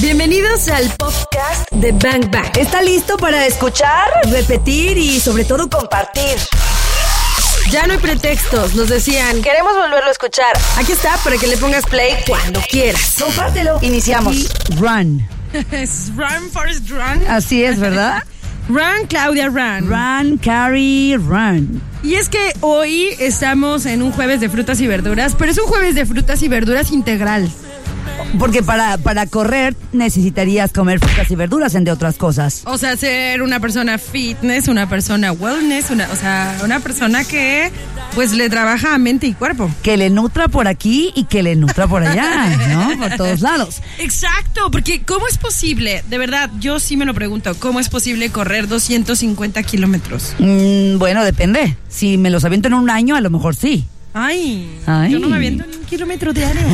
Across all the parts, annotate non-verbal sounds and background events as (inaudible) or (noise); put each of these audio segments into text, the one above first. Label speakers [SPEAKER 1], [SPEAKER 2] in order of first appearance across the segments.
[SPEAKER 1] Bienvenidos al podcast de Bang Bang.
[SPEAKER 2] ¿Está listo para escuchar, repetir y sobre todo compartir?
[SPEAKER 1] Ya no hay pretextos, nos decían.
[SPEAKER 2] Queremos volverlo a escuchar.
[SPEAKER 1] Aquí está para que le pongas play cuando quieras.
[SPEAKER 2] Compártelo. Iniciamos.
[SPEAKER 3] Run. (laughs)
[SPEAKER 1] Es run, Forrest, run.
[SPEAKER 3] Así es, ¿verdad? (laughs)
[SPEAKER 1] Run, Claudia, run.
[SPEAKER 3] Run, carry, run.
[SPEAKER 1] Y es que hoy estamos en un jueves de frutas y verduras, pero es un jueves de frutas y verduras integral.
[SPEAKER 3] Porque para, para correr necesitarías comer frutas y verduras, entre otras cosas.
[SPEAKER 1] O sea, ser una persona fitness, una persona wellness, una, o sea, una persona que pues le trabaja a mente y cuerpo.
[SPEAKER 3] Que le nutra por aquí y que le nutra por allá, ¿no? Por todos lados.
[SPEAKER 1] Exacto, porque ¿cómo es posible? De verdad, yo sí me lo pregunto, ¿cómo es posible correr 250 kilómetros?
[SPEAKER 3] Mm, bueno, depende. Si me los aviento en un año, a lo mejor sí.
[SPEAKER 1] Ay,
[SPEAKER 3] Ay.
[SPEAKER 1] yo no me aviento ni un kilómetro diario. (laughs)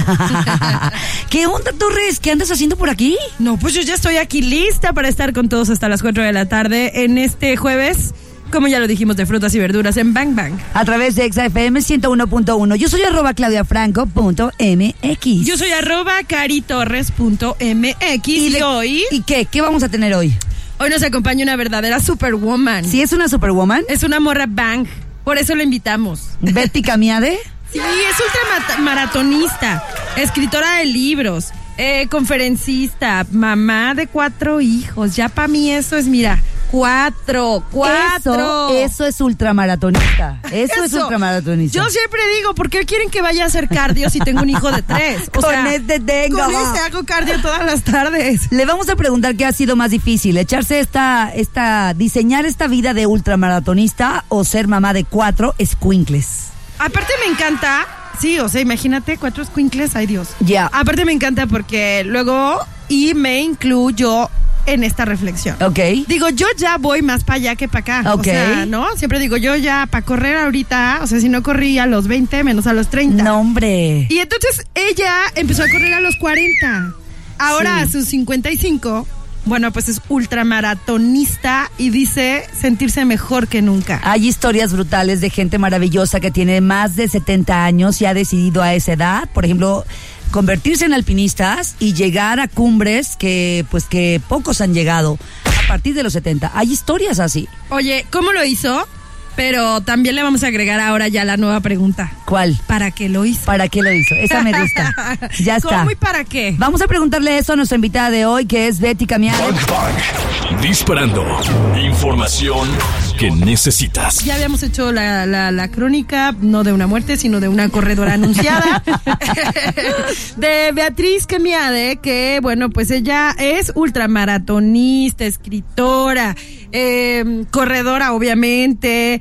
[SPEAKER 3] ¿Qué onda, Torres? ¿Qué andas haciendo por aquí?
[SPEAKER 1] No, pues yo ya estoy aquí lista para estar con todos hasta las 4 de la tarde en este jueves, como ya lo dijimos, de frutas y verduras en Bang Bang.
[SPEAKER 3] A través de XFM 101.1. Yo soy arroba claudiafranco.mx.
[SPEAKER 1] Yo soy arroba caritorres.mx y,
[SPEAKER 3] le-
[SPEAKER 1] hoy,
[SPEAKER 3] ¿Y qué? ¿Qué vamos a tener hoy?
[SPEAKER 1] hoy nos acompaña una verdadera superwoman.
[SPEAKER 3] ¿Si es una superwoman?
[SPEAKER 1] Es una morra Bang, por eso la invitamos.
[SPEAKER 3] ¿Betty Camiade?
[SPEAKER 1] Sí, es ultramaratonista, escritora de libros, eh, conferencista, mamá de cuatro hijos. Ya para mí eso es, mira, cuatro, cuatro.
[SPEAKER 3] Eso, eso es ultramaratonista. Eso, es ultramaratonista.
[SPEAKER 1] Yo siempre digo, ¿por qué quieren que vaya a hacer cardio si tengo un hijo de tres? (laughs)
[SPEAKER 3] Con este tengo.
[SPEAKER 1] Con este hago cardio todas las tardes.
[SPEAKER 3] Le vamos a preguntar qué ha sido más difícil, echarse esta, esta, diseñar esta vida de ultramaratonista o ser mamá de cuatro squinkles.
[SPEAKER 1] Aparte me encanta, sí, o sea, imagínate cuatro squinkles, ay Dios.
[SPEAKER 3] Ya.
[SPEAKER 1] Aparte me encanta porque luego, y me incluyo en esta reflexión.
[SPEAKER 3] Ok.
[SPEAKER 1] Digo, yo ya voy más para allá que para acá.
[SPEAKER 3] Ok.
[SPEAKER 1] O sea, ¿no? Siempre digo, yo ya para correr ahorita, o sea, si no corrí a los 20 menos a los 30.
[SPEAKER 3] No, hombre.
[SPEAKER 1] Y entonces ella empezó a correr a los 40. Ahora
[SPEAKER 3] Sí.
[SPEAKER 1] a sus 55, bueno, pues es ultramaratonista y dice sentirse mejor que nunca.
[SPEAKER 3] Hay historias brutales de gente maravillosa que tiene más de 70 años y ha decidido a esa edad, por ejemplo, convertirse en alpinistas y llegar a cumbres que pues que pocos han llegado a partir de los 70. Hay historias así.
[SPEAKER 1] Oye, ¿cómo lo hizo? Pero también le vamos a agregar ahora ya la nueva pregunta.
[SPEAKER 3] ¿Cuál?
[SPEAKER 1] ¿Para qué lo hizo?
[SPEAKER 3] ¿Para qué lo hizo? Esa me gusta. (laughs) Ya está.
[SPEAKER 1] ¿Cómo y para qué?
[SPEAKER 3] Vamos a preguntarle eso a nuestra invitada de hoy, que es Betty
[SPEAKER 4] Bang. Disparando. Información que necesitas.
[SPEAKER 1] Ya habíamos hecho la, la, la crónica, no de una muerte, sino de una corredora anunciada, (laughs) (laughs) de Beatriz Camiade, que bueno, pues ella es ultramaratonista, escritora, eh, corredora obviamente,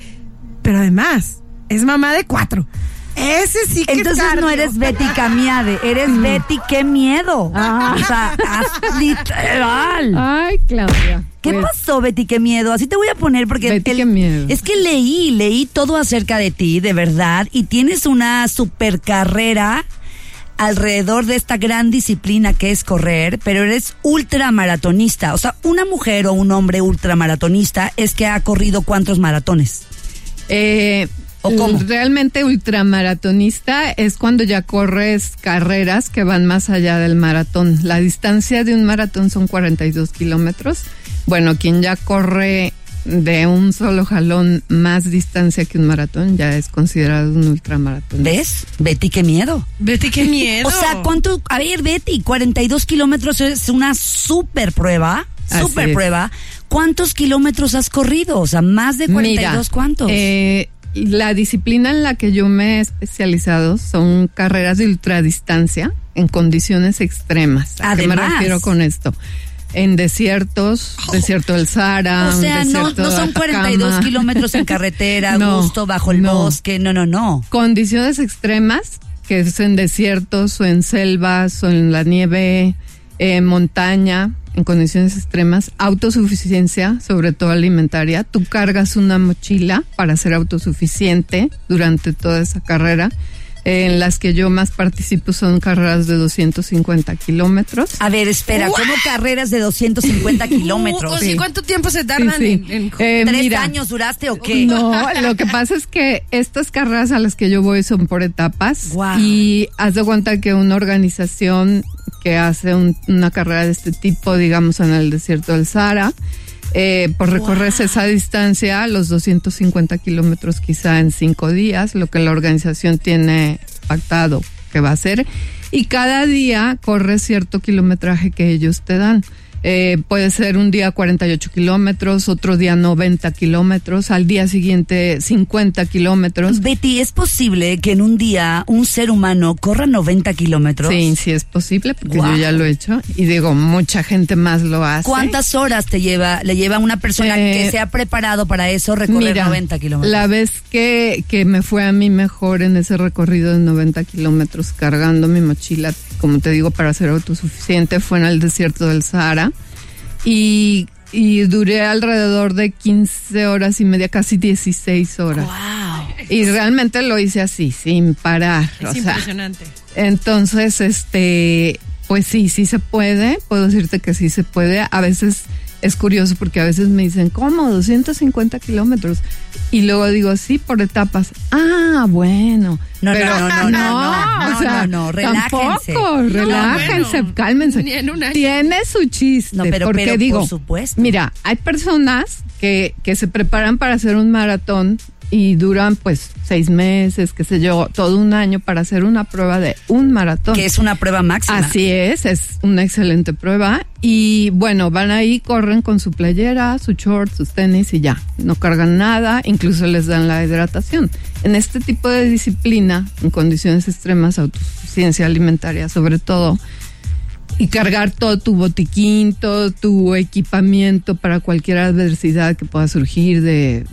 [SPEAKER 1] pero además es mamá de cuatro. Ese sí que es
[SPEAKER 3] Entonces no eres Betty Camiade, eres Betty Qué Miedo.
[SPEAKER 1] Ah.
[SPEAKER 3] O sea, as- literal.
[SPEAKER 5] Ay, Claudia.
[SPEAKER 3] ¿Qué
[SPEAKER 5] Pues,
[SPEAKER 3] pasó, Betty? Qué miedo. Así te voy a poner porque
[SPEAKER 5] Betty, qué miedo.
[SPEAKER 3] es que leí, leí todo acerca de ti, de verdad, y tienes una super carrera alrededor de esta gran disciplina que es correr, pero eres ultramaratonista. O sea, una mujer o un hombre ultramaratonista es que ha corrido cuántos maratones.
[SPEAKER 5] eh,
[SPEAKER 3] ¿O cómo?
[SPEAKER 5] Realmente ultramaratonista es cuando ya corres carreras que van más allá del maratón. La distancia de un maratón son 42 kilómetros. Bueno, quien ya corre de un solo jalón más distancia que un maratón ya es considerado un ultramaratón.
[SPEAKER 3] ¿Ves? Betty, qué miedo.
[SPEAKER 1] Betty, qué miedo. (laughs)
[SPEAKER 3] O sea, ¿cuánto? A ver, Betty, 42 kilómetros es una super prueba. Super prueba. ¿Cuántos kilómetros has corrido? O sea, más de 42,
[SPEAKER 5] Mira,
[SPEAKER 3] ¿cuántos?
[SPEAKER 5] eh, la disciplina en la que yo me he especializado son carreras de ultradistancia en condiciones extremas. ¿A qué me
[SPEAKER 3] Además.
[SPEAKER 5] refiero con esto? En desiertos, desierto del Sahara,
[SPEAKER 3] o sea, no, no son 42
[SPEAKER 5] Atacama. (laughs)
[SPEAKER 3] kilómetros en carretera,
[SPEAKER 5] No,
[SPEAKER 3] gusto, bajo el
[SPEAKER 5] no.
[SPEAKER 3] bosque. No, no, no.
[SPEAKER 5] Condiciones extremas, que es en desiertos o en selvas o en la nieve, en montaña, en condiciones extremas, autosuficiencia, sobre todo alimentaria. Tú cargas una mochila para ser autosuficiente durante toda esa carrera. En las que yo más participo son carreras de 250 kilómetros.
[SPEAKER 3] A ver, espera, ¿cómo carreras de 250 (laughs) kilómetros? Sí.
[SPEAKER 1] ¿Cuánto tiempo se tardan
[SPEAKER 5] Sí, sí.
[SPEAKER 1] en, en-
[SPEAKER 5] Eh,
[SPEAKER 3] ¿Tres
[SPEAKER 5] mira,
[SPEAKER 3] años duraste o qué?
[SPEAKER 5] No, lo que pasa es que estas carreras a las que yo voy son por etapas y haz de cuenta que una organización que hace un- una carrera de este tipo, digamos, en el desierto del Sahara. Eh, por recorrerse esa distancia, los 250 kilómetros quizá en cinco días, lo que la organización tiene pactado que va a hacer. Y cada día corre cierto kilometraje que ellos te dan. Eh, puede ser un día 48 kilómetros, otro día 90 kilómetros, al día siguiente 50 kilómetros.
[SPEAKER 3] Betty, ¿es posible que en un día un ser humano corra 90 kilómetros?
[SPEAKER 5] Sí, sí es posible, porque yo ya lo he hecho. Y digo, mucha gente más lo hace.
[SPEAKER 3] ¿Cuántas horas te lleva, le lleva a una persona
[SPEAKER 5] Eh,
[SPEAKER 3] que se ha preparado para eso recorrer
[SPEAKER 5] Mira,
[SPEAKER 3] 90 kilómetros?
[SPEAKER 5] La vez que, que me fue a mí mejor en ese recorrido de 90 kilómetros cargando mi mochila, como te digo, para ser autosuficiente, fue en el desierto del Sahara. Y, y duré alrededor de 15 horas y media, casi 16 horas.
[SPEAKER 3] Wow.
[SPEAKER 5] Y realmente lo hice así, sin parar.
[SPEAKER 1] Es
[SPEAKER 5] o sea,
[SPEAKER 1] impresionante.
[SPEAKER 5] entonces, este, pues sí, sí se puede. Puedo decirte que sí se puede. A veces es curioso porque a veces me dicen, ¿cómo? 250 kilómetros. Y luego digo, sí, por etapas. Ah, bueno.
[SPEAKER 3] No,
[SPEAKER 5] Pero
[SPEAKER 3] no, no, no, no,
[SPEAKER 5] o sea,
[SPEAKER 3] no, no, relájense.
[SPEAKER 5] Tampoco, relájense,
[SPEAKER 1] bueno,
[SPEAKER 5] cálmense. Tiene su chiste.
[SPEAKER 3] No, pero-
[SPEAKER 5] porque
[SPEAKER 3] pero por
[SPEAKER 5] digo,
[SPEAKER 3] supuesto.
[SPEAKER 5] mira, hay personas que, que se preparan para hacer un maratón y duran pues seis meses, qué sé yo, todo un año para hacer una prueba de un maratón.
[SPEAKER 3] Que es una prueba máxima.
[SPEAKER 5] Así es, es una excelente prueba. Y bueno, van ahí, corren con su playera, su short, sus tenis y ya. No cargan nada, incluso les dan la hidratación. En este tipo de disciplina, en condiciones extremas, autosuficiencia alimentaria sobre todo, y cargar todo tu botiquín, todo tu equipamiento para cualquier adversidad que pueda surgir de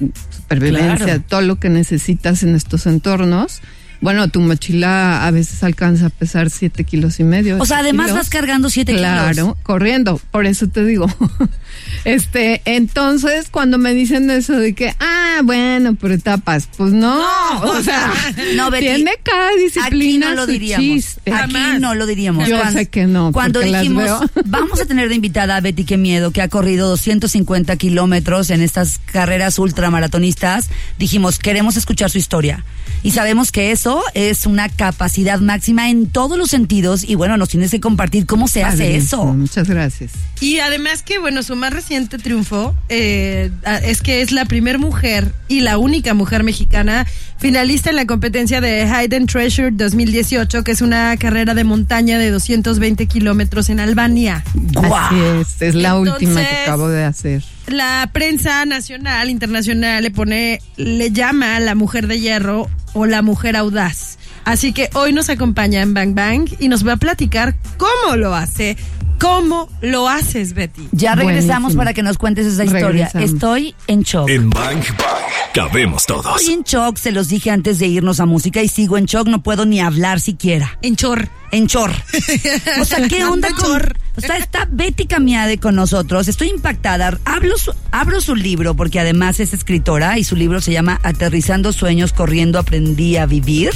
[SPEAKER 5] supervivencia,
[SPEAKER 3] Claro.
[SPEAKER 5] todo lo que necesitas en estos entornos. Bueno, tu mochila a veces alcanza a pesar siete kilos y medio.
[SPEAKER 3] O sea, además
[SPEAKER 5] kilos.
[SPEAKER 3] vas cargando 7
[SPEAKER 5] Claro,
[SPEAKER 3] kilos.
[SPEAKER 5] corriendo, por eso te digo. (laughs) este, entonces cuando me dicen eso de que, ah, bueno, por etapas, pues no, (laughs) o sea, (laughs)
[SPEAKER 3] No, Betty,
[SPEAKER 5] tiene cada
[SPEAKER 3] Aquí
[SPEAKER 5] disciplina
[SPEAKER 3] no lo diríamos.
[SPEAKER 5] chiste.
[SPEAKER 3] Aquí no lo diríamos.
[SPEAKER 5] Yo sé que no,
[SPEAKER 3] Cuando
[SPEAKER 5] las
[SPEAKER 3] dijimos,
[SPEAKER 5] veo.
[SPEAKER 3] vamos a tener de invitada a Betty Qué Miedo, que ha corrido 250 kilómetros en estas carreras ultramaratonistas, dijimos, queremos escuchar su historia. Y sabemos que eso es una capacidad máxima en todos los sentidos. Y bueno, nos tienes que compartir cómo se hace eso.
[SPEAKER 5] Muchas gracias.
[SPEAKER 1] Y además que, bueno, su más reciente triunfo eh, es que es la primer mujer y la única mujer mexicana finalista en la competencia de Hayden Treasure 2018, que es una carrera de montaña de 220 kilómetros en Albania.
[SPEAKER 3] ¡Guau!
[SPEAKER 5] Así es, es la última que acabo de hacer.
[SPEAKER 1] La prensa nacional, internacional, le pone, le llama a la mujer de hierro o la mujer audaz. Así que hoy nos acompaña en Bang Bang y nos va a platicar cómo lo hace, cómo lo haces, Betty.
[SPEAKER 3] Ya regresamos
[SPEAKER 5] Buenísimo.
[SPEAKER 3] para que nos cuentes esa historia.
[SPEAKER 5] Regresamos.
[SPEAKER 3] Estoy en shock.
[SPEAKER 4] En Bang Bang cabemos todos.
[SPEAKER 3] Estoy en shock, se los dije antes de irnos a música y sigo en shock, no puedo ni hablar siquiera.
[SPEAKER 1] En chor.
[SPEAKER 3] En chor. (laughs) O sea, ¿qué onda con...? O sea, está Betty Camiade con nosotros. Estoy impactada. Hablo su- abro su libro porque además es escritora y su libro se llama Aterrizando sueños, corriendo aprendí a vivir.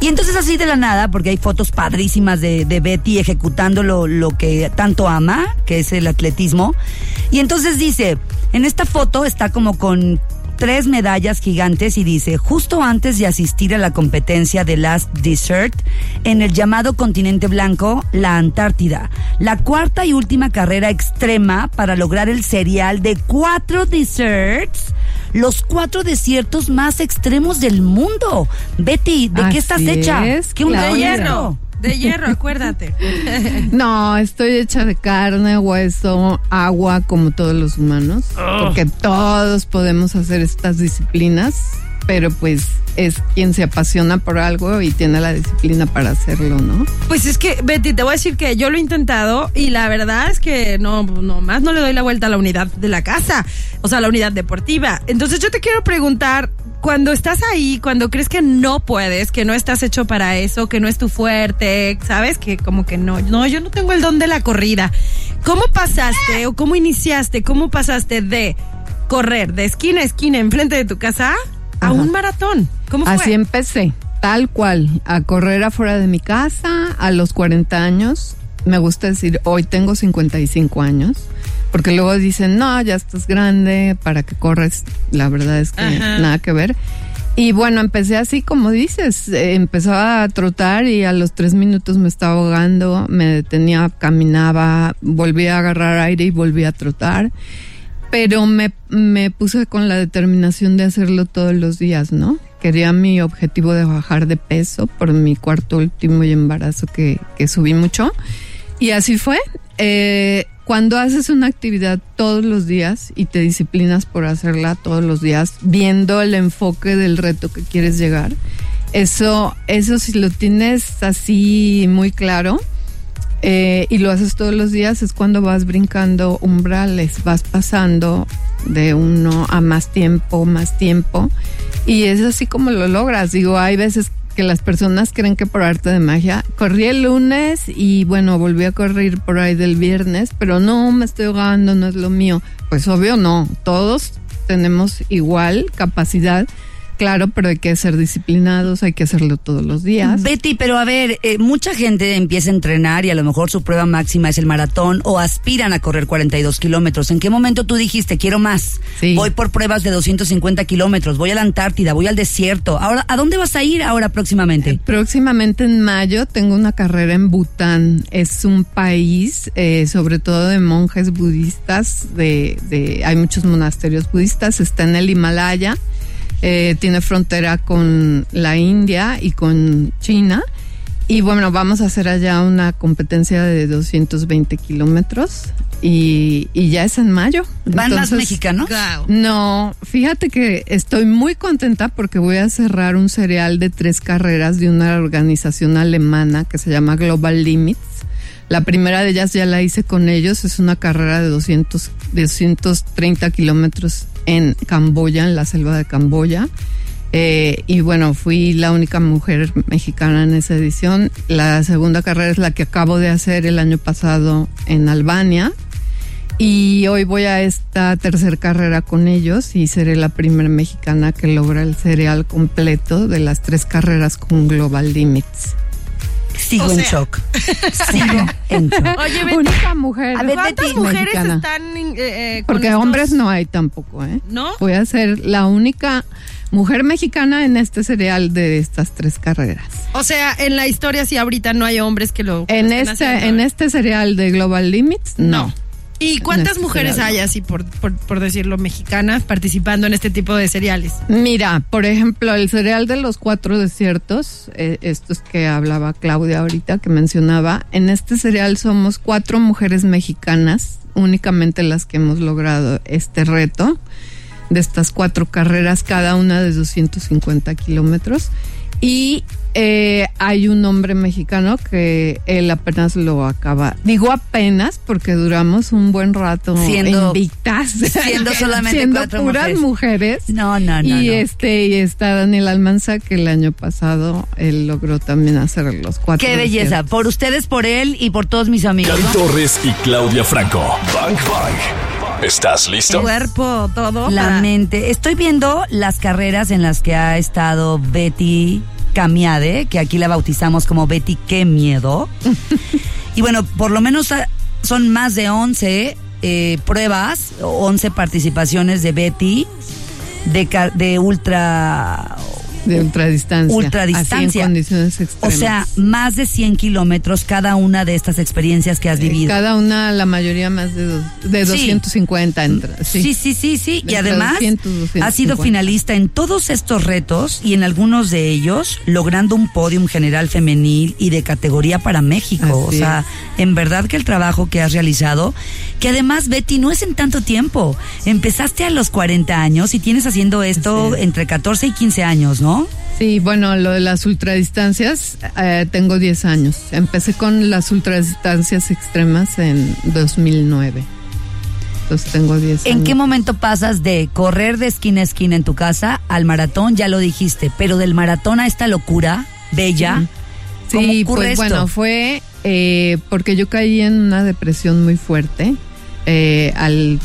[SPEAKER 3] Y entonces así de la nada, porque hay fotos padrísimas de, de Betty ejecutando lo, lo que tanto ama, que es el atletismo. Y entonces dice, en esta foto está como con tres medallas gigantes y dice, justo antes de asistir a la competencia de Last Desert en el llamado continente blanco, la Antártida, la cuarta y última carrera extrema para lograr el serial de cuatro deserts, los cuatro desiertos más extremos del mundo. Betty, ¿de qué estás hecha?
[SPEAKER 5] es,
[SPEAKER 3] ¿Qué onda
[SPEAKER 1] De De hierro, acuérdate. (laughs)
[SPEAKER 5] No, estoy hecha de carne, hueso, agua, como todos los humanos. Porque todos podemos hacer estas disciplinas, pero pues es quien se apasiona por algo y tiene la disciplina para hacerlo, ¿no?
[SPEAKER 1] Pues es que, Betty, te voy a decir que yo lo he intentado y la verdad es que no, no más no le doy la vuelta a la unidad de la casa, o sea, la unidad deportiva. Entonces yo te quiero preguntar, cuando estás ahí, cuando crees que no puedes, que no estás hecho para eso, que no es tu fuerte, sabes que como que no, no, yo no tengo el don de la corrida. ¿Cómo pasaste o cómo iniciaste, cómo pasaste de correr de esquina a esquina enfrente de tu casa a
[SPEAKER 5] Ajá.
[SPEAKER 1] un maratón? ¿Cómo fue?
[SPEAKER 5] Así empecé, tal cual, a correr afuera de mi casa a los 40 años. Me gusta decir, hoy tengo 55 años, porque luego dicen, no, ya estás grande, para que corres. La verdad es que
[SPEAKER 1] Ajá.
[SPEAKER 5] nada que ver. Y bueno, empecé así como dices, eh, empezaba a trotar y a los tres minutos me estaba ahogando, me detenía, caminaba, volvía a agarrar aire y volvía a trotar. Pero me, me puse con la determinación de hacerlo todos los días, ¿no? Quería mi objetivo de bajar de peso por mi cuarto último y embarazo que, que subí mucho. Y así fue. Eh, cuando haces una actividad todos los días y te disciplinas por hacerla todos los días, viendo el enfoque del reto que quieres llegar, eso, eso si lo tienes así muy claro eh, y lo haces todos los días, es cuando vas brincando umbrales, vas pasando de uno a más tiempo, más tiempo. Y es así como lo logras. Digo, hay veces que las personas creen que por arte de magia. Corrí el lunes y bueno, volví a correr por ahí del viernes, pero no, me estoy ahogando, no es lo mío. Pues obvio no, todos tenemos igual capacidad Claro, pero hay que ser disciplinados, hay que hacerlo todos los días.
[SPEAKER 3] Betty, pero a ver, eh, mucha gente empieza a entrenar y a lo mejor su prueba máxima es el maratón o aspiran a correr 42 kilómetros. ¿En qué momento tú dijiste, quiero más?
[SPEAKER 5] Sí.
[SPEAKER 3] Voy por pruebas de 250 kilómetros, voy a la Antártida, voy al desierto. Ahora, ¿a dónde vas a ir ahora próximamente?
[SPEAKER 5] Próximamente en mayo tengo una carrera en Bután. Es un país, eh, sobre todo de monjes budistas, de, de, hay muchos monasterios budistas, está en el Himalaya. Eh, tiene frontera con la India y con China. Y bueno, vamos a hacer allá una competencia de 220 kilómetros y, y ya es en mayo.
[SPEAKER 3] ¿Van
[SPEAKER 5] Entonces,
[SPEAKER 3] mexicanos?
[SPEAKER 5] No, fíjate que estoy muy contenta porque voy a cerrar un serial de tres carreras de una organización alemana que se llama Global Limits. La primera de ellas ya la hice con ellos, es una carrera de 200, 230 kilómetros en Camboya, en la selva de Camboya. Eh, y bueno, fui la única mujer mexicana en esa edición. La segunda carrera es la que acabo de hacer el año pasado en Albania. Y hoy voy a esta tercera carrera con ellos y seré la primera mexicana que logra el cereal completo de las tres carreras con Global Limits.
[SPEAKER 3] Sigo
[SPEAKER 1] O
[SPEAKER 3] en shock. (laughs) Sigo en shock.
[SPEAKER 1] Oye, Betty,
[SPEAKER 5] Única mujer.
[SPEAKER 3] A ver,
[SPEAKER 1] ¿cuántas
[SPEAKER 3] Betty,
[SPEAKER 1] mujeres
[SPEAKER 5] mexicana.
[SPEAKER 1] están eh, eh, con
[SPEAKER 5] Porque
[SPEAKER 1] estos-
[SPEAKER 5] hombres no hay tampoco, ¿eh?
[SPEAKER 1] ¿No?
[SPEAKER 5] Voy a ser la única mujer mexicana en este cereal de estas tres carreras.
[SPEAKER 1] O sea, en la historia sí ahorita no hay hombres que lo que
[SPEAKER 5] En
[SPEAKER 1] lo
[SPEAKER 5] este,
[SPEAKER 1] haciendo,
[SPEAKER 5] en
[SPEAKER 1] ¿eh?
[SPEAKER 5] este cereal de Global Limits, no.
[SPEAKER 1] ¿Y cuántas mujeres hay así, por, por, por decirlo, mexicanas participando en este tipo de seriales?
[SPEAKER 5] Mira, por ejemplo, el cereal de los cuatro desiertos, eh, estos que hablaba Claudia ahorita, que mencionaba, en este cereal somos cuatro mujeres mexicanas, únicamente las que hemos logrado este reto de estas cuatro carreras, cada una de 250 kilómetros. Y eh, hay un hombre mexicano que él apenas lo acaba. Digo apenas porque duramos un buen rato
[SPEAKER 3] Siendo-
[SPEAKER 5] invictas. (laughs)
[SPEAKER 3] siendo solamente
[SPEAKER 5] Siendo
[SPEAKER 3] cuatro
[SPEAKER 5] puras
[SPEAKER 3] mujeres.
[SPEAKER 5] mujeres.
[SPEAKER 3] No, no, no.
[SPEAKER 5] y
[SPEAKER 3] no.
[SPEAKER 5] este y está Daniel Almanza que el año pasado él logró también hacer los cuatro.
[SPEAKER 3] Qué belleza. Por ustedes, por él y por todos mis amigos.
[SPEAKER 4] Gaby
[SPEAKER 3] ¿no?
[SPEAKER 4] Torres y Claudia Franco. Bang Bang. ¿Estás listo?
[SPEAKER 1] Cuerpo, todo.
[SPEAKER 3] La
[SPEAKER 1] para-
[SPEAKER 3] mente. Estoy viendo las carreras en las que ha estado Betty Camiade, que aquí la bautizamos como Betty Qué Miedo. (laughs) y bueno, por lo menos ah, son más de 11 eh, pruebas, 11 participaciones de Betty de, de ultra
[SPEAKER 5] de ultradistancia.
[SPEAKER 3] Ultradistancia.
[SPEAKER 5] Así en condiciones
[SPEAKER 3] O sea, más de 100 kilómetros cada una de estas experiencias que has
[SPEAKER 5] Eh,
[SPEAKER 3] vivido.
[SPEAKER 5] cada una, la mayoría más de, dos- de
[SPEAKER 3] Sí.
[SPEAKER 5] 250 entra. Sí.
[SPEAKER 3] Sí, sí, sí, sí. Y además
[SPEAKER 5] 200,
[SPEAKER 3] ha sido
[SPEAKER 5] 250.
[SPEAKER 3] finalista en todos estos retos y en algunos de ellos logrando un podium general femenil y de categoría para México.
[SPEAKER 5] Así
[SPEAKER 3] o sea, en verdad que el trabajo que has realizado, que además Betty no es en tanto tiempo. Empezaste a los 40 años y tienes haciendo esto entre 14 y 15 años, ¿no?
[SPEAKER 5] Sí, bueno, lo de las ultradistancias, eh, tengo 10 años. Empecé con las ultradistancias extremas en 2009. Entonces tengo 10
[SPEAKER 3] ¿En
[SPEAKER 5] años.
[SPEAKER 3] qué momento pasas de correr de esquina a esquina en tu casa al maratón? Ya lo dijiste, pero del maratón a esta locura bella. ¿Cómo
[SPEAKER 5] Sí,
[SPEAKER 3] ocurre
[SPEAKER 5] pues
[SPEAKER 3] esto?
[SPEAKER 5] bueno, fue eh, porque yo caí en una depresión muy fuerte eh, al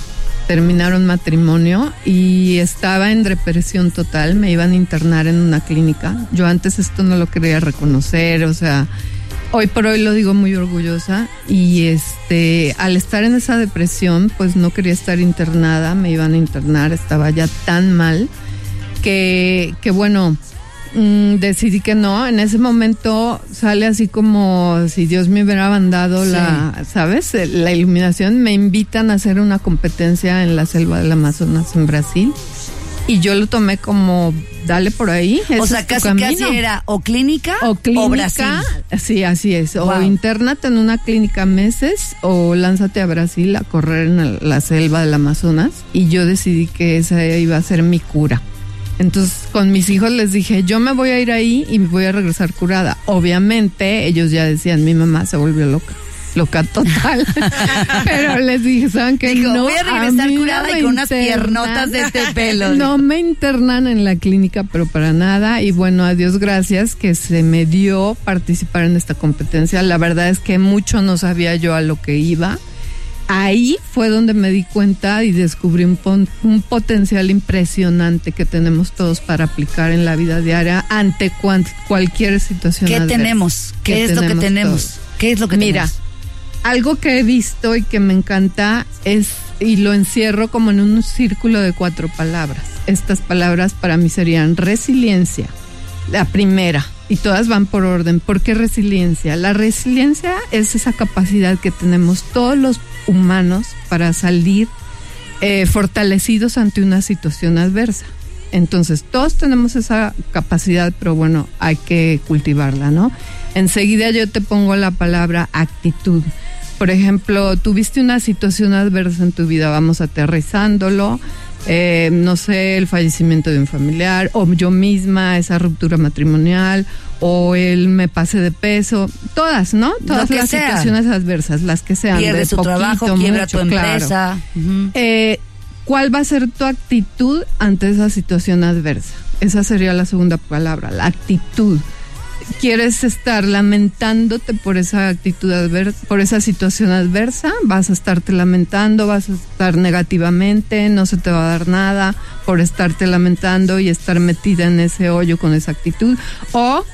[SPEAKER 5] terminar un matrimonio y estaba en depresión total, me iban a internar en una clínica. Yo antes esto no lo quería reconocer, o sea, hoy por hoy lo digo muy orgullosa y este al estar en esa depresión, pues no quería estar internada, me iban a internar, estaba ya tan mal que, que bueno, mm, decidí que no. En ese momento sale así como si Dios me hubiera mandado la, ¿sabes? La iluminación. Me invitan a hacer una competencia en la selva del Amazonas en Brasil. Y yo lo tomé como, dale por ahí.
[SPEAKER 3] O sea, casi casi era o clínica
[SPEAKER 5] o clínica,
[SPEAKER 3] Brasil.
[SPEAKER 5] sí, así es. O internate en una clínica meses o lánzate a Brasil a correr en la selva del Amazonas. Y yo decidí que esa iba a ser mi cura. Entonces, con mis hijos les dije, yo me voy a ir ahí y me voy a regresar curada. Obviamente, ellos ya decían, mi mamá se volvió loca. Loca total. (laughs) Pero les dije, ¿saben qué?
[SPEAKER 3] Dijo,
[SPEAKER 5] no,
[SPEAKER 3] voy a regresar
[SPEAKER 5] no
[SPEAKER 3] curada y con unas
[SPEAKER 5] internan".
[SPEAKER 3] piernotas de este pelo. (laughs)
[SPEAKER 5] No me internan en la clínica, pero para nada. Y bueno, a Dios gracias que se me dio participar en esta competencia. La verdad es que mucho no sabía yo a lo que iba. Ahí fue donde me di cuenta y descubrí un, pon- un potencial impresionante que tenemos todos para aplicar en la vida diaria ante cuan- cualquier situación.
[SPEAKER 3] ¿Qué
[SPEAKER 5] adversa.
[SPEAKER 3] tenemos? ¿Qué
[SPEAKER 5] Que
[SPEAKER 3] es lo que
[SPEAKER 5] tenemos
[SPEAKER 3] tenemos?
[SPEAKER 5] todos.
[SPEAKER 3] ¿Qué es lo que
[SPEAKER 5] Mira,
[SPEAKER 3] tenemos?
[SPEAKER 5] algo que he visto y que me encanta es, y lo encierro como en un círculo de cuatro palabras. Estas palabras para mí serían resiliencia, la primera, y todas van por orden. ¿Por qué resiliencia? La resiliencia es esa capacidad que tenemos todos los humanos para salir eh, fortalecidos ante una situación adversa. Entonces, todos tenemos esa capacidad, pero bueno, hay que cultivarla, ¿no? Enseguida yo te pongo la palabra actitud. Por ejemplo, tuviste una situación adversa en tu vida, vamos aterrizándolo, eh, no sé, el fallecimiento de un familiar, o yo misma, esa ruptura matrimonial, o el me pase de peso, todas, ¿no? Todas las situaciones adversas, las que sean.
[SPEAKER 3] Pierde
[SPEAKER 5] de
[SPEAKER 3] su
[SPEAKER 5] poquito,
[SPEAKER 3] trabajo, quiebra
[SPEAKER 5] mucho,
[SPEAKER 3] tu
[SPEAKER 5] claro.
[SPEAKER 3] empresa. Ujú.
[SPEAKER 5] Eh, ¿Cuál va a ser tu actitud ante esa situación adversa? Esa sería la segunda palabra, la actitud. ¿Quieres estar lamentándote por esa actitud adversa, por esa situación adversa? Vas a estarte lamentando, vas a estar negativamente, no se te va a dar nada por estarte lamentando y estar metida en ese hoyo con esa actitud. O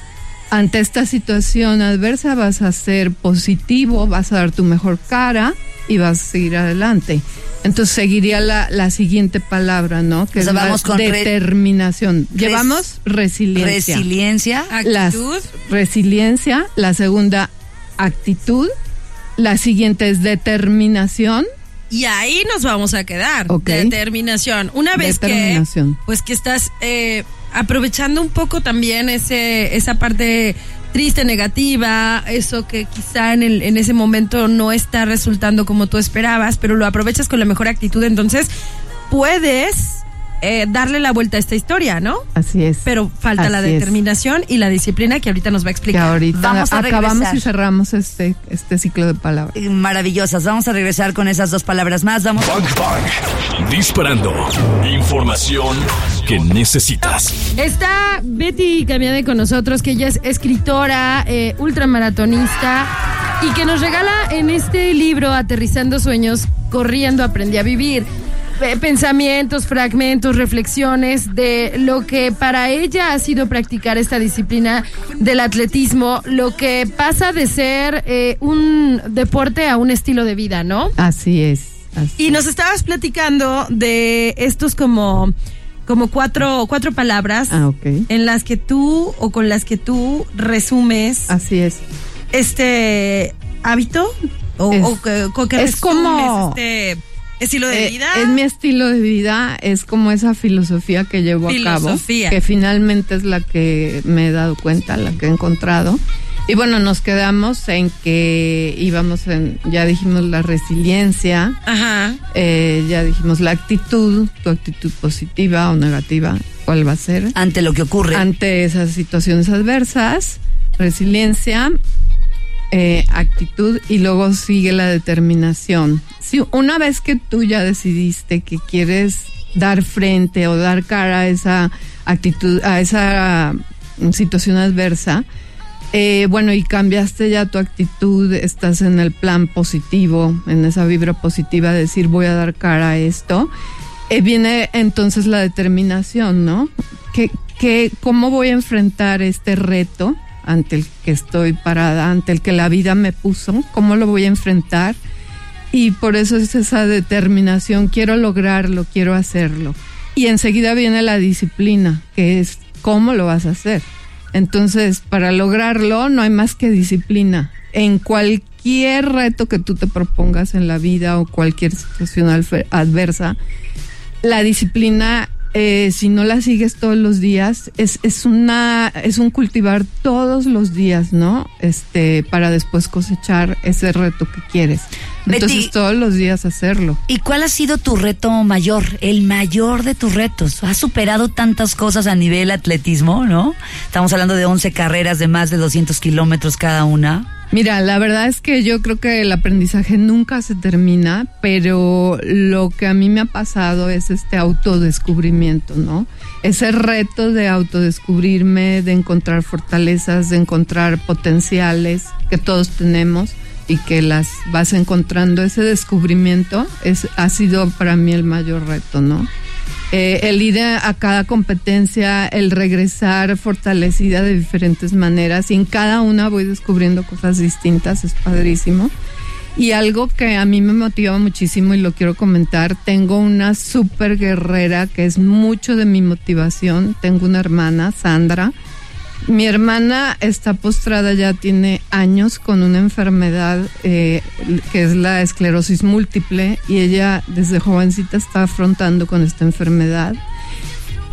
[SPEAKER 5] ante esta situación adversa vas a ser positivo, vas a dar tu mejor cara y vas a seguir adelante. Entonces seguiría la, la siguiente palabra, ¿no? Que
[SPEAKER 3] O sea,
[SPEAKER 5] es
[SPEAKER 3] vamos con
[SPEAKER 5] determinación.
[SPEAKER 3] res-
[SPEAKER 5] Llevamos resiliencia.
[SPEAKER 3] Resiliencia.
[SPEAKER 5] Las-
[SPEAKER 1] Actitud.
[SPEAKER 5] resiliencia, la segunda actitud, la siguiente es determinación.
[SPEAKER 1] Y ahí nos vamos a quedar.
[SPEAKER 5] Ok.
[SPEAKER 1] Determinación. Una vez que
[SPEAKER 5] Determinación.
[SPEAKER 1] pues que estás eh, aprovechando un poco también ese esa parte triste, negativa, eso que quizá en el en ese momento no está resultando como tú esperabas, pero lo aprovechas con la mejor actitud, entonces puedes eh, darle la vuelta a esta historia, ¿no?
[SPEAKER 5] Así es.
[SPEAKER 1] Pero falta la
[SPEAKER 5] es.
[SPEAKER 1] determinación y la disciplina que ahorita nos va a
[SPEAKER 5] que
[SPEAKER 1] explicar.
[SPEAKER 5] ahorita
[SPEAKER 3] Vamos a
[SPEAKER 5] acabamos
[SPEAKER 3] regresar.
[SPEAKER 5] y cerramos este, este ciclo de palabras.
[SPEAKER 3] Eh, Maravillosas. Vamos a regresar con esas dos palabras más. Vamos.
[SPEAKER 4] Bang Bang. Disparando. Información que necesitas.
[SPEAKER 1] Está Betty Camiade con nosotros, que ella es escritora, eh, ultramaratonista y que nos regala en este libro Aterrizando Sueños, Corriendo Aprendí a Vivir. Eh, Pensamientos, fragmentos, reflexiones de lo que para ella ha sido practicar esta disciplina del atletismo, lo que pasa de ser eh, un deporte a un estilo de vida, ¿no?
[SPEAKER 5] Así es. así
[SPEAKER 1] Y nos estabas platicando de estos como, como cuatro, cuatro palabras
[SPEAKER 5] Ah,
[SPEAKER 1] en las que tú o con las que tú resumes
[SPEAKER 5] Así es.
[SPEAKER 1] este hábito o,
[SPEAKER 5] Es-
[SPEAKER 1] o que,
[SPEAKER 5] es
[SPEAKER 1] resumes
[SPEAKER 5] como-
[SPEAKER 1] este estilo de
[SPEAKER 5] Eh,
[SPEAKER 1] vida.
[SPEAKER 5] Es mi estilo de vida, es como esa filosofía que llevo a cabo,
[SPEAKER 1] Filosofía.
[SPEAKER 5] que finalmente es la que me he dado cuenta, la que he encontrado. Y bueno, nos quedamos en que íbamos en, ya dijimos la resiliencia,
[SPEAKER 1] Ajá.
[SPEAKER 5] eh, ya dijimos la actitud, tu actitud positiva o negativa, cuál va a ser
[SPEAKER 3] Ante lo que ocurre.
[SPEAKER 5] ante esas situaciones adversas, resiliencia, eh, actitud y luego sigue la determinación. Si una vez que tú ya decidiste que quieres dar frente o dar cara a esa actitud, a esa mm, situación adversa, eh, bueno, y cambiaste ya tu actitud, estás en el plan positivo, en esa vibra positiva de decir voy a dar cara a esto, eh, viene entonces la determinación, ¿no? ¿Qué, ¿Cómo voy a enfrentar este reto ante el que estoy parada, ante el que la vida me puso? ¿Cómo lo voy a enfrentar? Y por eso es esa determinación, quiero lograrlo, quiero hacerlo. Y enseguida viene la disciplina, que es cómo lo vas a hacer. Entonces, para lograrlo no hay más que disciplina. En cualquier reto que tú te propongas en la vida o cualquier situación adversa, la disciplina, eh, si no la sigues todos los días, es, es una, es un cultivar todos los días, ¿no? Este, para después cosechar ese reto que quieres. Entonces,
[SPEAKER 3] Betty-
[SPEAKER 5] todos los días hacerlo.
[SPEAKER 3] ¿Y cuál ha sido tu reto mayor? El mayor de tus retos. Has superado tantas cosas a nivel atletismo, ¿no? Estamos hablando de 11 carreras de más de 200 kilómetros cada una.
[SPEAKER 5] Mira, la verdad es que yo creo que el aprendizaje nunca se termina, pero lo que a mí me ha pasado es este autodescubrimiento, ¿no? Ese reto de autodescubrirme, de encontrar fortalezas, de encontrar potenciales que todos tenemos y que las vas encontrando. Ese descubrimiento es, ha sido para mí el mayor reto, ¿no? Eh, el ir a, cada competencia, el regresar fortalecida de diferentes maneras y en cada una voy descubriendo cosas distintas, es padrísimo. Y algo que a mí me motiva muchísimo y lo quiero comentar, tengo una super guerrera que es mucho de mi motivación, tengo una hermana, Sandra. Mi hermana está postrada ya tiene años con una enfermedad eh, que es la esclerosis múltiple y ella desde jovencita está afrontando con esta enfermedad.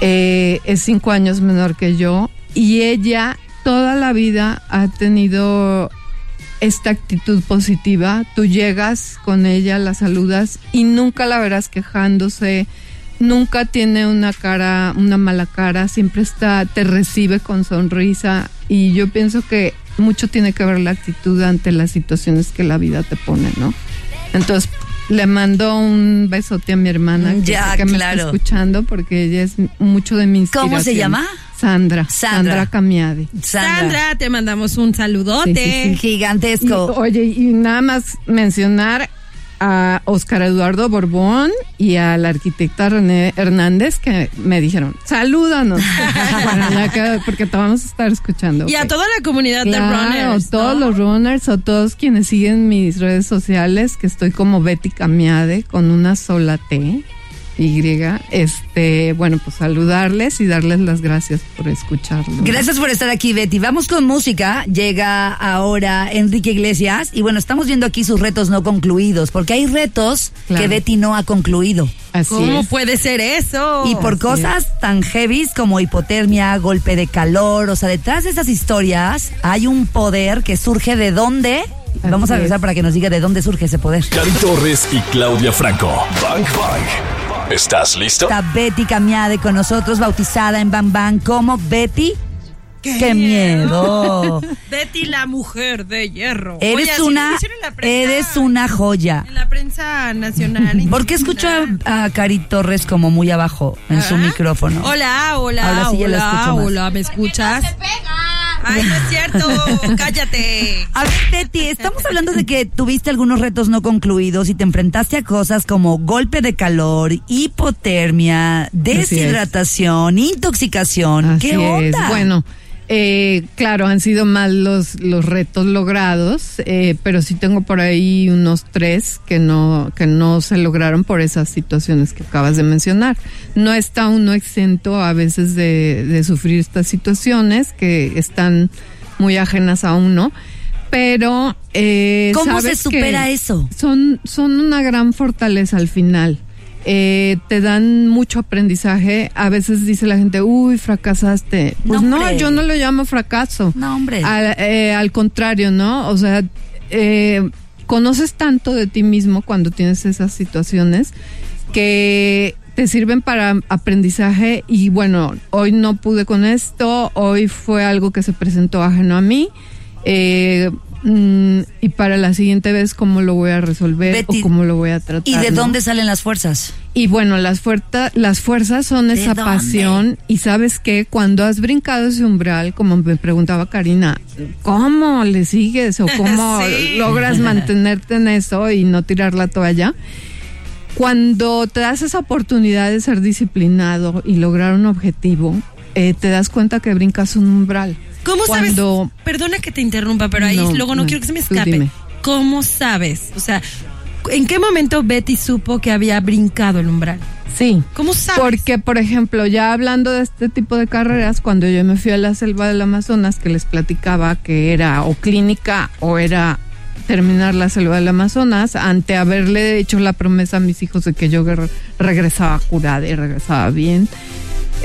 [SPEAKER 5] Eh, es cinco años menor que yo y ella toda la vida ha tenido esta actitud positiva. Tú llegas con ella, la saludas y nunca la verás quejándose, nunca tiene una cara, una mala cara, siempre está, te recibe con sonrisa y yo pienso que mucho tiene que ver la actitud ante las situaciones que la vida te pone, ¿no? Entonces, le mando un besote a mi hermana que,
[SPEAKER 3] Ya,
[SPEAKER 5] sé que me
[SPEAKER 3] claro.
[SPEAKER 5] está escuchando porque ella es mucho de mi inspiración.
[SPEAKER 3] ¿Cómo se llama?
[SPEAKER 5] Sandra.
[SPEAKER 3] Sandra.
[SPEAKER 5] Sandra Camiadi.
[SPEAKER 1] Sandra, te mandamos un saludote.
[SPEAKER 5] Sí, sí, sí. Y,
[SPEAKER 3] Gigantesco.
[SPEAKER 5] oye, y nada más mencionar a Oscar Eduardo Borbón y a la arquitecta René Hernández que me dijeron, salúdanos. (laughs) Porque te vamos a estar escuchando.
[SPEAKER 1] Y a toda la comunidad de runners. ¿no?
[SPEAKER 5] todos los runners o todos quienes siguen mis redes sociales, que estoy como Betty Camiade con una sola T, Y, este, bueno, pues saludarles y darles las gracias por escucharlo.
[SPEAKER 3] Gracias por estar aquí, Betty. Vamos con música. Llega ahora Enrique Iglesias. Y bueno, estamos viendo aquí sus retos no concluidos, porque hay retos
[SPEAKER 5] Claro.
[SPEAKER 3] que Betty no ha concluido.
[SPEAKER 5] Así
[SPEAKER 1] ¿Cómo
[SPEAKER 5] es.
[SPEAKER 1] puede ser eso?
[SPEAKER 3] Y por
[SPEAKER 5] Así
[SPEAKER 3] cosas tan heavies como hipotermia, golpe de calor, o sea, detrás de esas historias hay un poder que surge de dónde. Vamos a
[SPEAKER 5] es.
[SPEAKER 3] para que nos diga de dónde surge ese poder.
[SPEAKER 4] Cari Torres y Claudia Franco. Bang Bang. ¿Estás listo?
[SPEAKER 3] Está Betty Camiade con nosotros, bautizada en Bang Bang como Betty. ¡Qué, miedo! (laughs)
[SPEAKER 1] Betty la mujer de hierro.
[SPEAKER 3] Eres
[SPEAKER 1] Oye,
[SPEAKER 3] una,
[SPEAKER 1] prensa-
[SPEAKER 3] eres una joya.
[SPEAKER 1] En la prensa nacional.
[SPEAKER 3] ¿Por qué escucho a, a Cari Torres como muy abajo en su micrófono?
[SPEAKER 1] Hola, hola,
[SPEAKER 3] Ahora sí ya la
[SPEAKER 1] hola,
[SPEAKER 3] escucho más.
[SPEAKER 1] hola, ¿me escuchas? Ay, no es cierto, cállate.
[SPEAKER 3] A ver, Betty, estamos hablando de que tuviste algunos retos no concluidos y te enfrentaste a cosas como golpe de calor, hipotermia, deshidratación, intoxicación.
[SPEAKER 5] Así
[SPEAKER 3] ¿Qué
[SPEAKER 5] es.
[SPEAKER 3] onda?
[SPEAKER 5] Bueno, eh, claro, han sido más los, los retos logrados, eh, pero sí tengo por ahí unos tres que no, que no se lograron por esas situaciones que acabas de mencionar. No está uno exento a veces de, de sufrir estas situaciones que están muy ajenas a uno. Pero eh,
[SPEAKER 3] ¿Cómo se supera eso?
[SPEAKER 5] Son, son una gran fortaleza al final. Eh, te dan mucho aprendizaje. A veces dice la gente, uy, fracasaste. Pues
[SPEAKER 3] No,
[SPEAKER 5] yo no lo llamo fracaso.
[SPEAKER 3] No, hombre.
[SPEAKER 5] Al, eh, al contrario, ¿no? O sea, eh, conoces tanto de ti mismo cuando tienes esas situaciones que te sirven para aprendizaje y bueno, hoy no pude con esto, hoy fue algo que se presentó ajeno a mí. eh, mm, y para la siguiente vez cómo lo voy a resolver
[SPEAKER 3] Betty,
[SPEAKER 5] o cómo lo voy a tratar.
[SPEAKER 3] ¿Y de
[SPEAKER 5] ¿no?
[SPEAKER 3] dónde salen las fuerzas?
[SPEAKER 5] Y bueno, las, fuerza, las fuerzas son
[SPEAKER 3] ¿De
[SPEAKER 5] esa
[SPEAKER 3] dónde?
[SPEAKER 5] pasión. Y sabes que cuando has brincado ese umbral, como me preguntaba Karina, ¿cómo le sigues o cómo (laughs)
[SPEAKER 1] Sí.
[SPEAKER 5] logras mantenerte en eso y no tirar la toalla? Cuando te das esa oportunidad de ser disciplinado y lograr un objetivo, eh, te das cuenta que brincas un umbral.
[SPEAKER 1] ¿Cómo
[SPEAKER 5] Cuando-
[SPEAKER 1] sabes? Perdona que te interrumpa, pero ahí
[SPEAKER 5] No,
[SPEAKER 1] luego no,
[SPEAKER 5] no,
[SPEAKER 1] quiero que se me escape. ¿Cómo sabes? O sea, ¿en qué momento Betty supo que había brincado el umbral?
[SPEAKER 5] Sí.
[SPEAKER 1] ¿Cómo sabes?
[SPEAKER 5] Porque, por ejemplo, ya hablando de este tipo de carreras, cuando yo me fui a la selva del Amazonas, que les platicaba que era o clínica o era terminar la selva del Amazonas, ante haberle hecho la promesa a mis hijos de que yo re- regresaba curada y regresaba bien,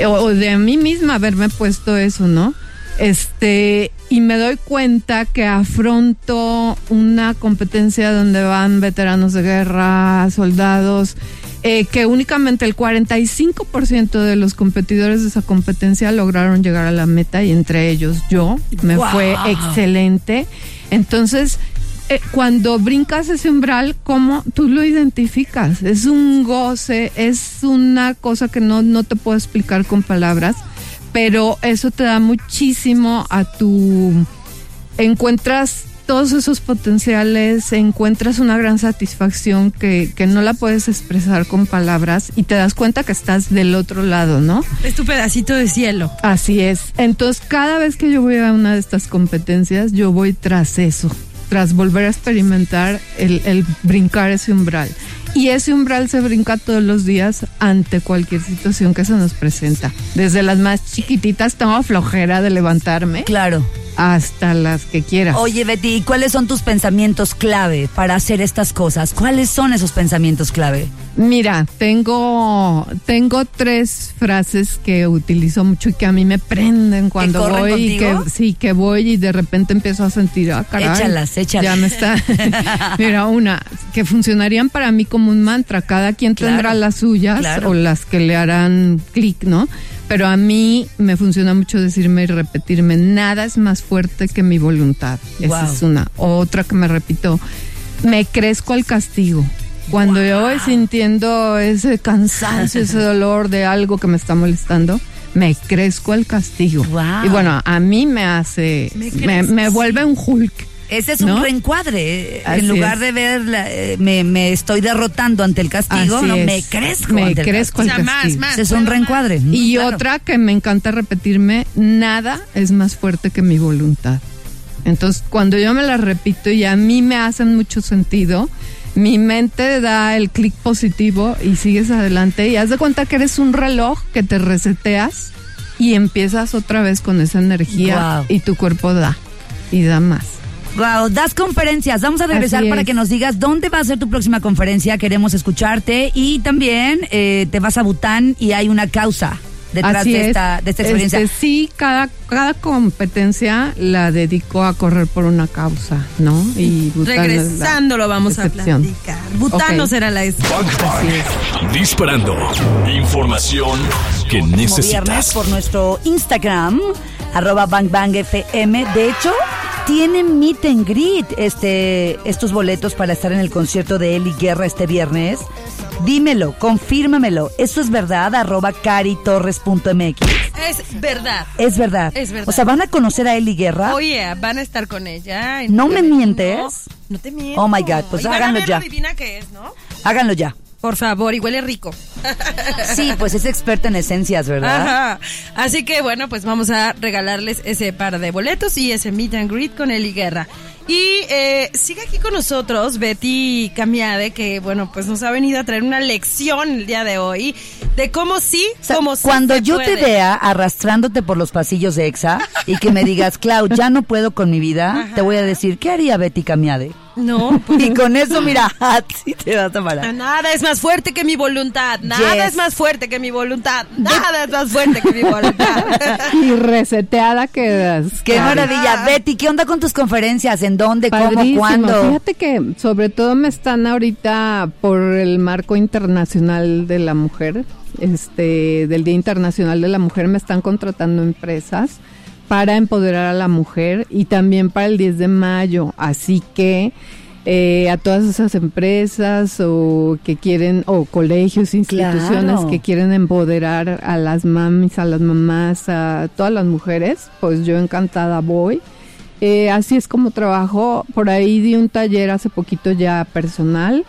[SPEAKER 5] o, o de mí misma haberme puesto eso, ¿no? Este, y me doy cuenta que afronto una competencia donde van veteranos de guerra, soldados, eh, que únicamente el 45% de los competidores de esa competencia lograron llegar a la meta y entre ellos yo, me
[SPEAKER 3] Wow.
[SPEAKER 5] fue excelente. Entonces, eh, cuando brincas ese umbral, ¿cómo tú lo identificas? Es un goce, es una cosa que no, no te puedo explicar con palabras, pero eso te da muchísimo a tu... Encuentras todos esos potenciales, encuentras una gran satisfacción que, que no la puedes expresar con palabras y te das cuenta que estás del otro lado, ¿no?
[SPEAKER 1] Es tu pedacito de cielo.
[SPEAKER 5] Así es. Entonces, cada vez que yo voy a una de estas competencias, yo voy tras eso, tras volver a experimentar el, el brincar ese umbral. Y ese umbral se brinca todos los días ante cualquier situación que se nos presenta. Desde las más chiquititas, tengo flojera de levantarme,
[SPEAKER 3] Claro.
[SPEAKER 5] Hasta las que quieras.
[SPEAKER 3] Oye, Betty, ¿y cuáles son tus pensamientos clave para hacer estas cosas? ¿Cuáles son esos pensamientos clave?
[SPEAKER 5] Mira, tengo, tengo tres frases que utilizo mucho y que a mí me prenden cuando voy y que sí que voy y de repente empiezo a sentir, ah, caray,
[SPEAKER 3] Échalas, échalas.
[SPEAKER 5] Ya me está. (laughs) (laughs) Mira, una que funcionarían para mí como un mantra. Cada quien
[SPEAKER 3] Claro,
[SPEAKER 5] tendrá las suyas
[SPEAKER 3] claro.
[SPEAKER 5] o las que le harán clic, ¿no? Pero a mí me funciona mucho decirme y repetirme, nada es más fuerte que mi voluntad. Esa es una. Otra que me repito, me crezco al castigo. Cuando yo voy sintiendo ese cansancio, ese dolor de algo que me está molestando, me crezco al castigo.
[SPEAKER 3] Wow.
[SPEAKER 5] Y bueno, a mí me hace,
[SPEAKER 1] Me
[SPEAKER 5] me, me vuelve un Hulk.
[SPEAKER 3] Ese es
[SPEAKER 5] ¿No?
[SPEAKER 3] un reencuadre. Eh,
[SPEAKER 5] Así
[SPEAKER 3] en lugar
[SPEAKER 5] es.
[SPEAKER 3] de ver, la- eh, me, me estoy derrotando ante el castigo,
[SPEAKER 5] Así
[SPEAKER 3] no,
[SPEAKER 5] es.
[SPEAKER 3] me crezco
[SPEAKER 5] Me
[SPEAKER 3] ante el
[SPEAKER 5] crezco
[SPEAKER 1] O sea, más,
[SPEAKER 5] castigo.
[SPEAKER 1] más.
[SPEAKER 3] Ese es un reencuadre.
[SPEAKER 5] Y
[SPEAKER 3] Claro.
[SPEAKER 5] otra que me encanta repetirme, nada es más fuerte que mi voluntad. Entonces, cuando yo me la repito y a mí me hacen mucho sentido, mi mente da el clic positivo y sigues adelante y haz de cuenta que eres un reloj que te reseteas y empiezas otra vez con esa energía y tu cuerpo da y da más.
[SPEAKER 3] Wow, das conferencias. Vamos a regresar para que nos digas dónde va a ser tu próxima conferencia. Queremos escucharte. Y también eh, te vas a Bután y hay una causa detrás
[SPEAKER 5] Así
[SPEAKER 3] de
[SPEAKER 5] es.
[SPEAKER 3] esta, de esta experiencia.
[SPEAKER 5] Este, sí, cada, cada competencia la dedico a correr por una causa, ¿no? Y Bután es la
[SPEAKER 1] Regresando lo vamos a
[SPEAKER 5] excepción.
[SPEAKER 1] platicar. Butano
[SPEAKER 5] Ok.
[SPEAKER 1] será la ex-
[SPEAKER 4] Bang Bang. Disparando. Información que
[SPEAKER 3] Como viernes
[SPEAKER 4] necesitas.
[SPEAKER 3] por nuestro Instagram, arroba bangbangfm. De hecho, tiene meet and greet este, estos boletos para estar en el concierto de Eli Guerra este viernes. Dímelo, confírmamelo. ¿Esto es verdad? Arroba caritorres.mx.
[SPEAKER 1] Es verdad.
[SPEAKER 3] Es verdad.
[SPEAKER 1] Es verdad.
[SPEAKER 3] O sea, ¿van a conocer a Eli Guerra?
[SPEAKER 1] Oye, van a estar con ella.
[SPEAKER 3] ¿No me mientes?
[SPEAKER 1] No, no te miento.
[SPEAKER 3] Oh, my God, pues
[SPEAKER 1] Y van a
[SPEAKER 3] háganlo
[SPEAKER 1] ver
[SPEAKER 3] ya.
[SPEAKER 1] lo divina que es, ¿no?
[SPEAKER 3] Háganlo ya.
[SPEAKER 1] Por favor, y huele rico. (laughs)
[SPEAKER 3] Sí, pues es experta en esencias, ¿verdad?
[SPEAKER 1] Ajá. Así que bueno, pues vamos a regalarles ese par de boletos y ese meet and greet con Eli Guerra. Y eh, sigue aquí con nosotros Betty Camiade, que bueno, pues nos ha venido a traer una lección el día de hoy de cómo sí,
[SPEAKER 3] O sea,
[SPEAKER 1] cómo sí
[SPEAKER 3] cuando
[SPEAKER 1] se
[SPEAKER 3] yo
[SPEAKER 1] puede.
[SPEAKER 3] te vea arrastrándote por los pasillos de EXA y que me digas, Clau, ya no puedo con mi vida,
[SPEAKER 1] Ajá.
[SPEAKER 3] te voy a decir, ¿qué haría Betty Camiade?
[SPEAKER 1] No, pues,
[SPEAKER 3] Y con eso, mira, (laughs) así te vas a parar.
[SPEAKER 1] Nada es más fuerte que mi voluntad. Nada
[SPEAKER 3] Yes.
[SPEAKER 1] es más fuerte que mi voluntad. Nada es más fuerte que mi voluntad. (laughs)
[SPEAKER 5] Y reseteada quedas.
[SPEAKER 3] ¡Qué maravilla! Betty, ¿qué onda con tus conferencias? ¿En dónde? ¿Cómo?
[SPEAKER 5] Padrísimo.
[SPEAKER 3] ¿Cuándo?
[SPEAKER 5] Fíjate que sobre todo me están ahorita por el marco internacional de la mujer, este, del Día Internacional de la Mujer, me están contratando empresas para empoderar a la mujer y también para el 10 de mayo. Así que eh, a todas esas empresas o que quieren, o colegios, instituciones
[SPEAKER 3] Claro.
[SPEAKER 5] que quieren empoderar a las mamis, a las mamás, a todas las mujeres, pues yo encantada voy. Eh, así es como trabajo. Por ahí di un taller hace poquito ya personal.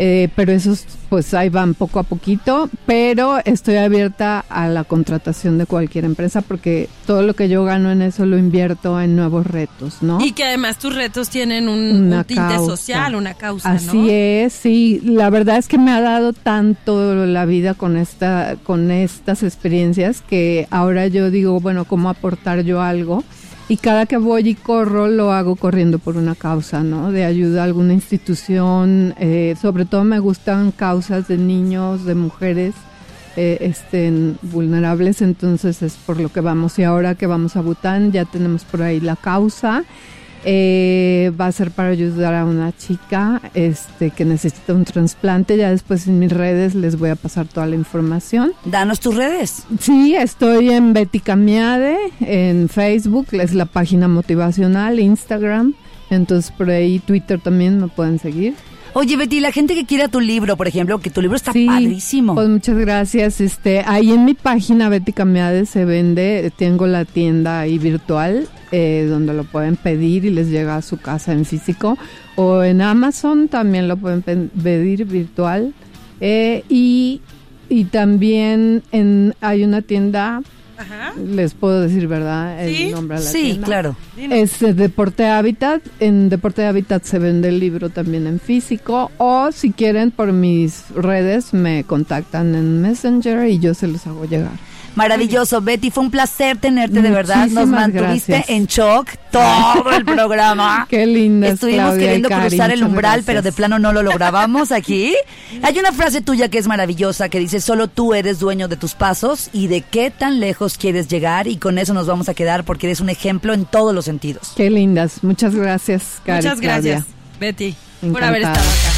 [SPEAKER 5] Eh, pero esos pues ahí van poco a poquito, pero estoy abierta a la contratación de cualquier empresa porque todo lo que yo gano en eso lo invierto en nuevos retos, ¿no?
[SPEAKER 1] Y que además tus retos tienen un,
[SPEAKER 5] Una
[SPEAKER 1] un tinte
[SPEAKER 5] causa.
[SPEAKER 1] social, una causa,
[SPEAKER 5] Así
[SPEAKER 1] ¿no?
[SPEAKER 5] es, sí, la verdad es que me ha dado tanto la vida con esta con estas experiencias que ahora yo digo, bueno, ¿cómo aportar yo algo? Y cada que voy y corro lo hago corriendo por una causa, ¿no? De ayuda a alguna institución, eh, sobre todo me gustan causas de niños, de mujeres eh, estén vulnerables, entonces es por lo que vamos. Y ahora que vamos a Bután ya tenemos por ahí la causa. Eh, va a ser para ayudar a una chica este, que necesita un trasplante. Ya después en mis redes les voy a pasar toda la información.
[SPEAKER 3] Danos tus redes.
[SPEAKER 5] Sí, estoy en Betty Camiade, en Facebook, es la página motivacional, Instagram. Entonces por ahí Twitter también me pueden seguir.
[SPEAKER 3] Oye, Betty, la gente que quiera tu libro, por ejemplo, que tu libro está
[SPEAKER 5] Sí,
[SPEAKER 3] padrísimo.
[SPEAKER 5] Pues muchas gracias. Este, ahí en mi página Betty Camiade se vende, tengo la tienda ahí virtual eh, donde lo pueden pedir y les llega a su casa en físico o en Amazon también lo pueden pe- pedir virtual Eh, y y también en hay una tienda
[SPEAKER 1] Ajá.
[SPEAKER 5] les puedo decir verdad el
[SPEAKER 1] Sí,
[SPEAKER 5] nombre la
[SPEAKER 3] sí,
[SPEAKER 5] tienda?
[SPEAKER 3] claro.
[SPEAKER 5] Es eh, Deporte Hábitat. En Deporte Hábitat se vende el libro también en físico. O si quieren, por mis redes me contactan en Messenger y yo se los hago llegar.
[SPEAKER 3] Maravilloso, Betty, fue un placer tenerte de verdad. Nos mantuviste
[SPEAKER 5] gracias.
[SPEAKER 3] en shock todo el programa. (laughs)
[SPEAKER 5] Qué linda.
[SPEAKER 3] Estuvimos
[SPEAKER 5] Claudia
[SPEAKER 3] queriendo
[SPEAKER 5] Cari,
[SPEAKER 3] cruzar el umbral,
[SPEAKER 5] gracias.
[SPEAKER 3] pero de plano no lo (laughs) lográbamos aquí. Hay una frase tuya que es maravillosa que dice, solo tú eres dueño de tus pasos y de qué tan lejos quieres llegar y con eso nos vamos a quedar porque eres un ejemplo en todos los sentidos.
[SPEAKER 5] Qué lindas. Muchas gracias, Cari.
[SPEAKER 1] Muchas gracias,
[SPEAKER 5] Claudia.
[SPEAKER 1] Betty, por haber estado acá.